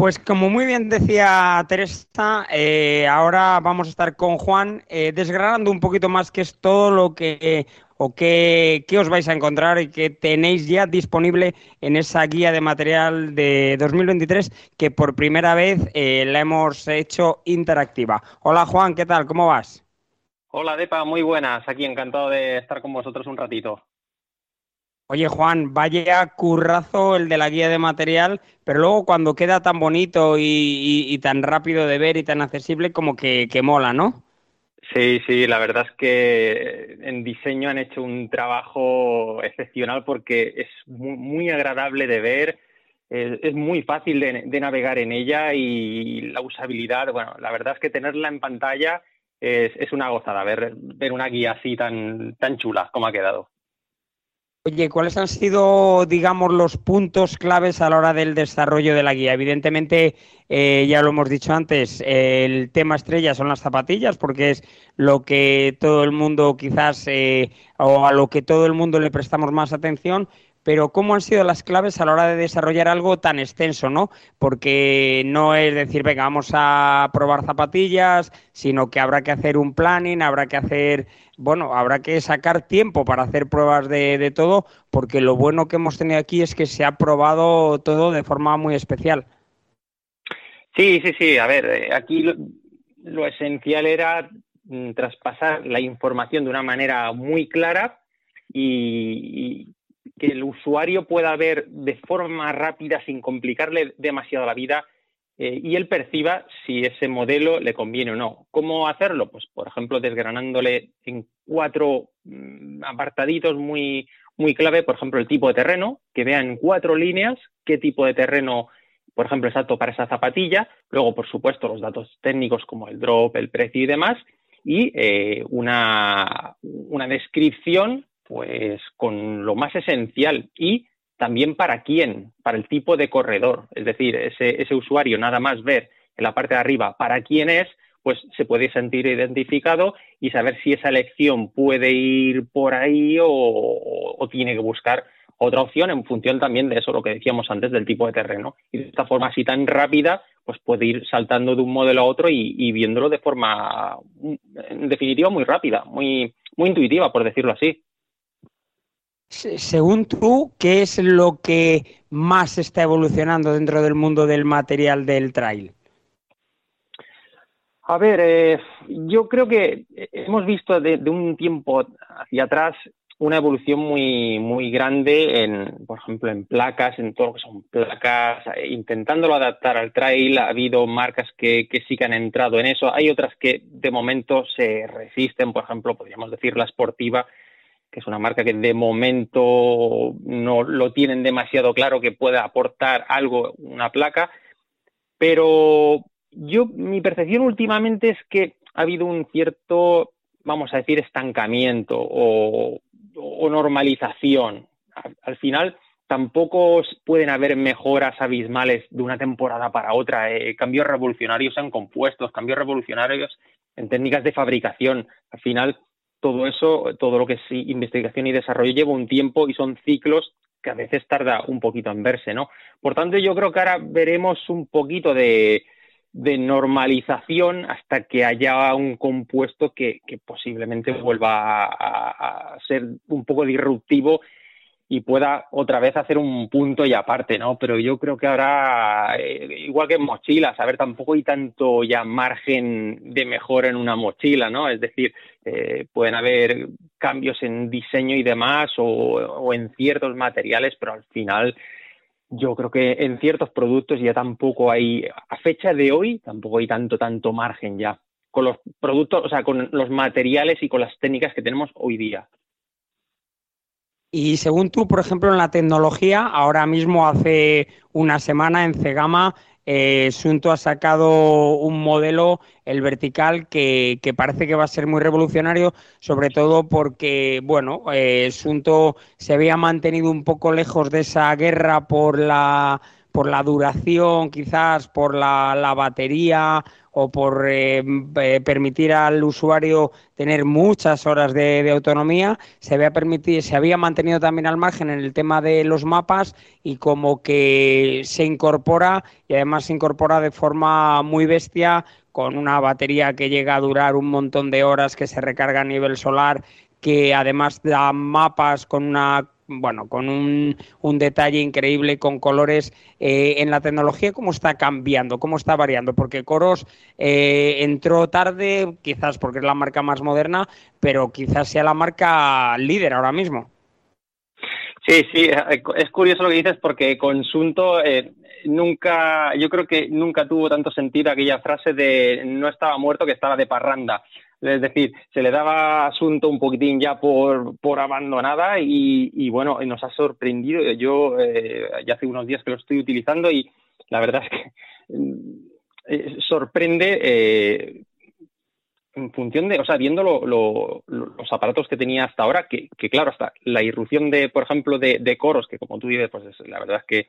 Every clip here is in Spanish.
Pues como muy bien decía Teresa, eh, ahora vamos a estar con Juan eh, desgranando un poquito más qué es todo lo que o qué, qué, os vais a encontrar y qué tenéis ya disponible en esa guía de material de 2023 que por primera vez eh, la hemos hecho interactiva. Hola Juan, ¿qué tal? ¿Cómo vas? Hola Depa, muy buenas. Aquí encantado de estar con vosotros un ratito. Oye Juan, vaya currazo el de la guía de material, pero luego cuando queda tan bonito y, tan rápido de ver y tan accesible como que mola, ¿no? Sí, sí, la verdad es que en diseño han hecho un trabajo excepcional porque es muy, agradable de ver, es, muy fácil de, navegar en ella y la usabilidad, bueno, la verdad es que tenerla en pantalla es, una gozada, ver, ver una guía así tan, tan chula como ha quedado. Oye, ¿cuáles han sido, digamos, los puntos claves a la hora del desarrollo de la guía? Evidentemente, eh, ya lo hemos dicho antes, el tema estrella son las zapatillas, porque es lo que todo el mundo quizás, eh, o a lo que todo el mundo le prestamos más atención, pero ¿cómo han sido las claves a la hora de desarrollar algo tan extenso, no? Porque no es decir, venga, vamos a probar zapatillas, sino que habrá que hacer un planning, habrá que hacer, bueno, habrá que sacar tiempo para hacer pruebas de, todo, porque lo bueno que hemos tenido aquí es que se ha probado todo de forma muy especial. Sí, sí, sí. A ver, eh, aquí lo esencial era mm, traspasar la información de una manera muy clara y, que el usuario pueda ver de forma rápida, sin complicarle demasiado la vida, eh, y él perciba si ese modelo le conviene o no. ¿Cómo hacerlo? Pues, por ejemplo, desgranándole en cuatro mm, apartaditos muy, muy clave, por ejemplo, el tipo de terreno, que vea en cuatro líneas qué tipo de terreno, por ejemplo, es apto para esa zapatilla. Luego, por supuesto, los datos técnicos como el drop, el precio y demás. Y eh, una, una descripción pues con lo más esencial y también para quién, para el tipo de corredor. Es decir, ese, ese usuario nada más ver en la parte de arriba para quién es, pues se puede sentir identificado y saber si esa elección puede ir por ahí o, tiene que buscar otra opción en función también de eso, lo que decíamos antes, del tipo de terreno. Y de esta forma así tan rápida, pues puede ir saltando de un modelo a otro y, viéndolo de forma, en definitiva, muy rápida, muy, muy intuitiva, por decirlo así. Según tú, ¿qué es lo que más está evolucionando dentro del mundo del material del trail? A ver, eh, yo creo que hemos visto de, un tiempo hacia atrás una evolución muy, muy grande en, por ejemplo, en placas, en todo lo que son placas, eh, intentándolo adaptar al trail. Ha habido marcas que, que sí que han entrado en eso. Hay otras que de momento se resisten, por ejemplo, podríamos decir la sportiva, que es una marca que de momento no lo tienen demasiado claro que pueda aportar algo, una placa, pero yo, mi percepción últimamente es que ha habido un cierto, vamos a decir, estancamiento o, normalización. Al, final, tampoco pueden haber mejoras abismales de una temporada para otra, eh, cambios revolucionarios en compuestos, cambios revolucionarios en técnicas de fabricación. Al final, todo eso, todo lo que es investigación y desarrollo lleva un tiempo y son ciclos que a veces tarda un poquito en verse, ¿no? Por tanto, yo creo que ahora veremos un poquito de, normalización hasta que haya un compuesto que, posiblemente vuelva a, ser un poco disruptivo y pueda otra vez hacer un punto y aparte, ¿no? Pero yo creo que ahora, eh, igual que en mochilas, a ver, tampoco hay tanto ya margen de mejora en una mochila, ¿no? Es decir, eh, pueden haber cambios en diseño y demás o, o en ciertos materiales, pero al final yo creo que en ciertos productos ya tampoco hay, a fecha de hoy, tampoco hay tanto, tanto margen ya con los productos, o sea, con los materiales y con las técnicas que tenemos hoy día. Y según tú, por ejemplo, en la tecnología, ahora mismo hace una semana en Cegama, eh, Sunto ha sacado un modelo, el vertical, que, parece que va a ser muy revolucionario, sobre todo porque, bueno, eh, Sunto se había mantenido un poco lejos de esa guerra por la por la duración, quizás por la, la batería o por eh, eh, permitir al usuario tener muchas horas de, autonomía, se había, permitido, se había mantenido también al margen en el tema de los mapas y como que se incorpora y además se incorpora de forma muy bestia con una batería que llega a durar un montón de horas, que se recarga a nivel solar, que además da mapas con una bueno, con un, un detalle increíble, con colores. Eh, en la tecnología, ¿cómo está cambiando? ¿Cómo está variando? Porque Coros eh, entró tarde, quizás porque es la marca más moderna, pero quizás sea la marca líder ahora mismo. Sí, sí, es curioso lo que dices porque Consunto eh, nunca, yo creo que nunca tuvo tanto sentido aquella frase de no estaba muerto que estaba de parranda. Es decir, se le daba asunto un poquitín ya por, por abandonada y, bueno, nos ha sorprendido. Yo eh, ya hace unos días que lo estoy utilizando y la verdad es que mm, eh, sorprende eh, en función de, o sea, viendo los aparatos que tenía hasta ahora, que, claro, hasta la irrupción de, por ejemplo, de, de coros, que como tú dices, pues la verdad es que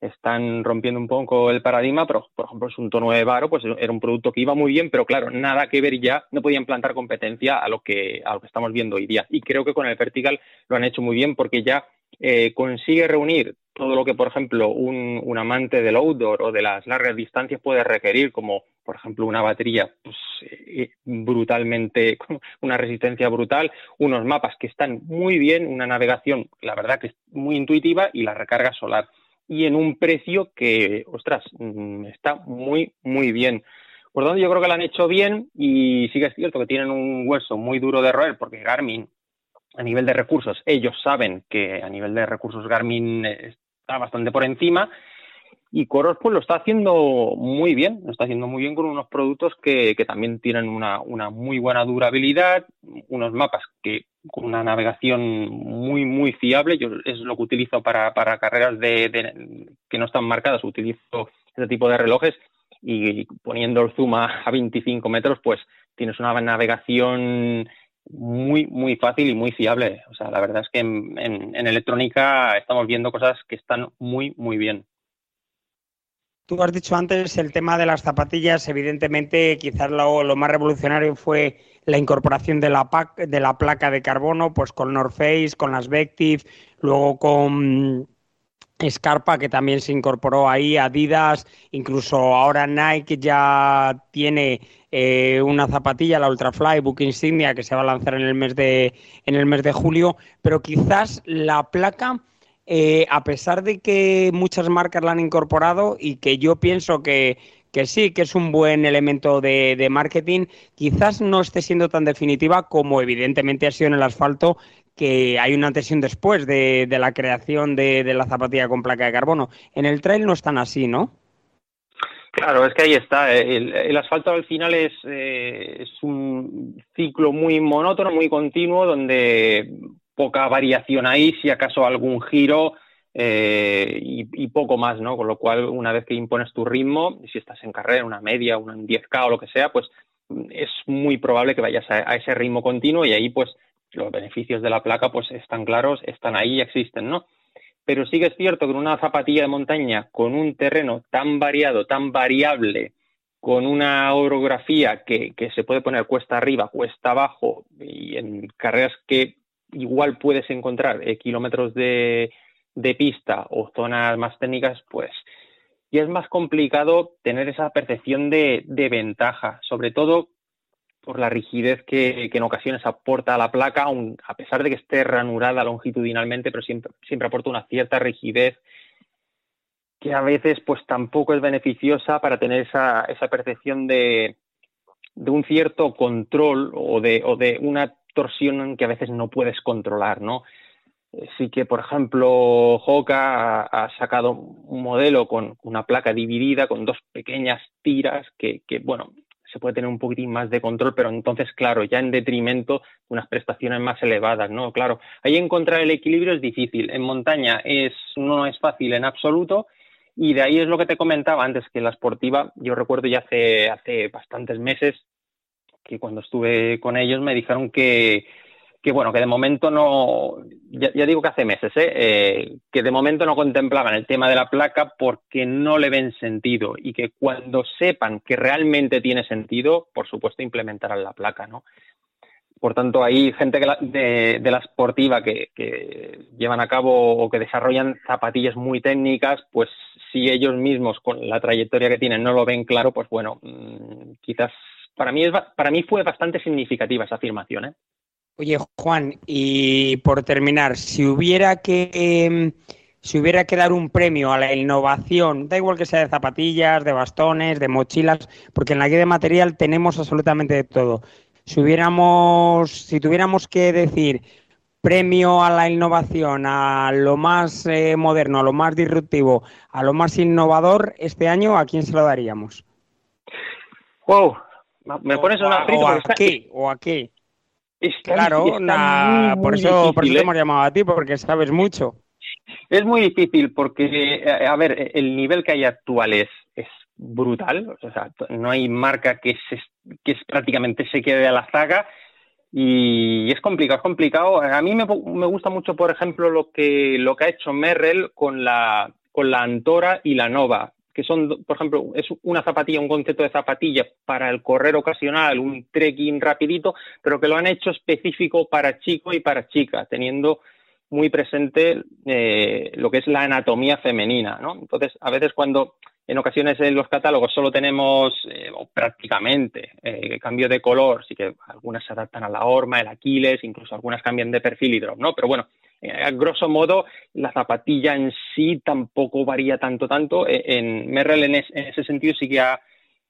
están rompiendo un poco el paradigma, pero por ejemplo es un tono de Varo, pues era un producto que iba muy bien, pero claro, nada que ver ya, no podían plantar competencia a lo que a lo que estamos viendo hoy día. Y creo que con el Vertical lo han hecho muy bien porque ya eh, consigue reunir todo lo que, por ejemplo, un, un, amante del outdoor o de las largas distancias puede requerir, como por ejemplo una batería pues, eh, brutalmente, una resistencia brutal, unos mapas que están muy bien, una navegación, la verdad que es muy intuitiva y la recarga solar y en un precio que, ostras, mm, está muy, muy bien. Por tanto, yo creo que lo han hecho bien y sí que es cierto que tienen un hueso muy duro de roer porque Garmin, a nivel de recursos, ellos saben que a nivel de recursos Garmin está bastante por encima y Coros pues lo está haciendo muy bien, lo está haciendo muy bien con unos productos que, que también tienen una, una, muy buena durabilidad, unos mapas que con una navegación muy muy fiable, yo es lo que utilizo para, para carreras de, que no están marcadas, utilizo este tipo de relojes y poniendo el zoom a, 25 metros pues tienes una navegación muy, muy fácil y muy fiable. O sea, la verdad es que en, en electrónica estamos viendo cosas que están muy, muy bien. Tú has dicho antes el tema de las zapatillas, evidentemente quizás lo, más revolucionario fue la incorporación de la, placa de carbono, pues con North Face, con las Vective, luego con Scarpa, que también se incorporó ahí, Adidas, incluso ahora Nike ya tiene eh, una zapatilla, la Ultrafly Book Insignia, que se va a lanzar en el mes de, en el mes de julio, pero quizás la placa eh, a pesar de que muchas marcas la han incorporado y que yo pienso que, sí, que es un buen elemento de, marketing, quizás no esté siendo tan definitiva como evidentemente ha sido en el asfalto, que hay una antes después de, la creación de, la zapatilla con placa de carbono. En el trail no es tan así, ¿no? Claro, es que ahí está. El, asfalto al final es, eh, es un ciclo muy monótono, muy continuo, donde poca variación ahí, si acaso algún giro eh, y, poco más, ¿no? Con lo cual, una vez que impones tu ritmo, si estás en carrera, una media, una 10K o lo que sea, pues es muy probable que vayas a, ese ritmo continuo y ahí, pues, los beneficios de la placa, pues, están claros, están ahí y existen, ¿no? Pero sí que es cierto que una zapatilla de montaña con un terreno tan variado, tan variable, con una orografía que, que se puede poner cuesta arriba, cuesta abajo y en carreras que igual puedes encontrar eh, kilómetros de, pista o zonas más técnicas, pues y es más complicado tener esa percepción de, ventaja, sobre todo por la rigidez que, en ocasiones aporta la placa, a pesar de que esté ranurada longitudinalmente, pero siempre, siempre aporta una cierta rigidez que a veces pues tampoco es beneficiosa para tener esa, esa percepción de, de un cierto control o de, o de una torsión que a veces no puedes controlar, ¿no? Sí que, por ejemplo, Hoka ha, sacado un modelo con una placa dividida, con dos pequeñas tiras, que, bueno, se puede tener un poquitín más de control, pero entonces, claro, ya en detrimento de unas prestaciones más elevadas, ¿no? Claro, ahí encontrar el equilibrio es difícil. En montaña es, no es fácil en absoluto, y de ahí es lo que te comentaba antes, que la esportiva, yo recuerdo ya hace, hace bastantes meses que cuando estuve con ellos me dijeron que, que bueno, que de momento no, ya, digo que hace meses, ¿eh? ¿eh? que de momento no contemplaban el tema de la placa porque no le ven sentido y que cuando sepan que realmente tiene sentido, por supuesto implementarán la placa, ¿no? Por tanto, hay gente de, la esportiva que, llevan a cabo o que desarrollan zapatillas muy técnicas, pues si ellos mismos con la trayectoria que tienen no lo ven claro, pues bueno, mm, quizás para mí, es, para mí fue bastante significativa esa afirmación. ¿eh? Oye, Juan, y por terminar, si hubiera que... Em, si hubiera que dar un premio a la innovación, da igual que sea de zapatillas, de bastones, de mochilas, porque en la guía de material tenemos absolutamente de todo si hubiéramos, si tuviéramos que decir premio a la innovación, a lo más eh, moderno, a lo más disruptivo, a lo más innovador este año, ¿a quién se lo daríamos? Wow, me pones una o a qué, o a qué. claro, por eso, por eso te ¿eh? hemos llamado a ti, porque sabes mucho. Es muy difícil porque, eh, a ver, el nivel que hay actual es, es brutal, o sea, no hay marca que, se, que prácticamente se quede a la zaga y es complicado, es complicado. A mí me, me, gusta mucho, por ejemplo, lo que, lo que ha hecho Merrell con la, con la Antora y la Nova, que son, por ejemplo, es una zapatilla, un concepto de zapatilla para el correr ocasional, un trekking rapidito, pero que lo han hecho específico para chico y para chica, teniendo muy presente eh, lo que es la anatomía femenina, ¿no? Entonces, a veces cuando en ocasiones en los catálogos solo tenemos eh, prácticamente eh, cambio de color, sí que algunas se adaptan a la horma, el Aquiles, incluso algunas cambian de perfil y drop, ¿no? Pero bueno, eh, a grosso modo, la zapatilla en sí tampoco varía tanto, tanto. Eh, en Merrell en, ese sentido sí que ha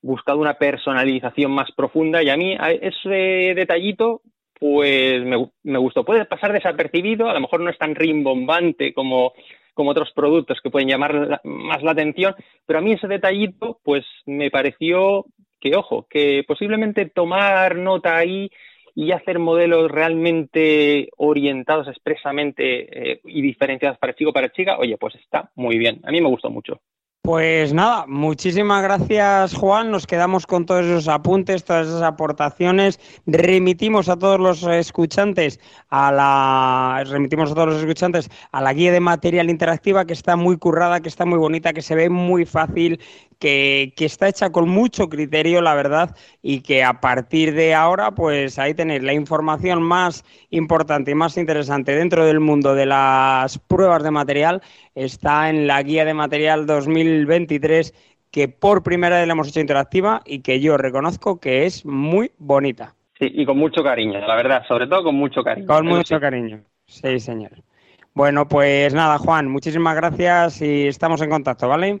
buscado una personalización más profunda y a mí ese detallito pues me, me gustó. Puede pasar desapercibido, a lo mejor no es tan rimbombante como como otros productos que pueden llamar más la atención, pero a mí ese detallito pues me pareció que, ojo, que posiblemente tomar nota ahí y hacer modelos realmente orientados expresamente eh, y diferenciados para chico para chica, oye, pues está muy bien. A mí me gustó mucho. Pues nada, muchísimas gracias Juan, nos quedamos con todos esos apuntes, todas esas aportaciones, remitimos a todos los escuchantes a la remitimos a todos los escuchantes a la guía de material interactiva que está muy currada, que está muy bonita, que se ve muy fácil, que, está hecha con mucho criterio, la verdad, y que a partir de ahora, pues ahí tenéis la información más importante y más interesante dentro del mundo de las pruebas de material, está en la guía de material 2023 que por primera vez la hemos hecho interactiva y que yo reconozco que es muy bonita. Sí, y con mucho cariño, la verdad, sobre todo con mucho cariño. Con mucho cariño, sí, señor. Bueno, pues nada, Juan, muchísimas gracias y estamos en contacto, ¿vale?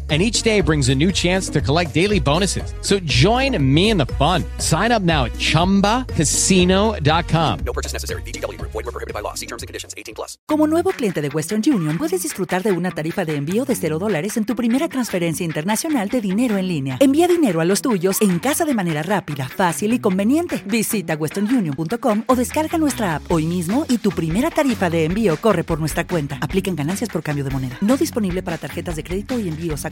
and each day brings a new chance to collect daily bonuses. So join me in the fun. Sign up now at ChumbaCasino.com. No purchase necessary. BGW. Void were prohibited by law. See terms and conditions. 18 plus. Como nuevo cliente de Western Union, puedes disfrutar de una tarifa de envío de 0 dólares en tu primera transferencia internacional de dinero en línea. Envía dinero a los tuyos en casa de manera rápida, fácil y conveniente. Visita westernunion.com o descarga nuestra app hoy mismo y tu primera tarifa de envío corre por nuestra cuenta. Aplican ganancias por cambio de moneda. No disponible para tarjetas de crédito y envíos a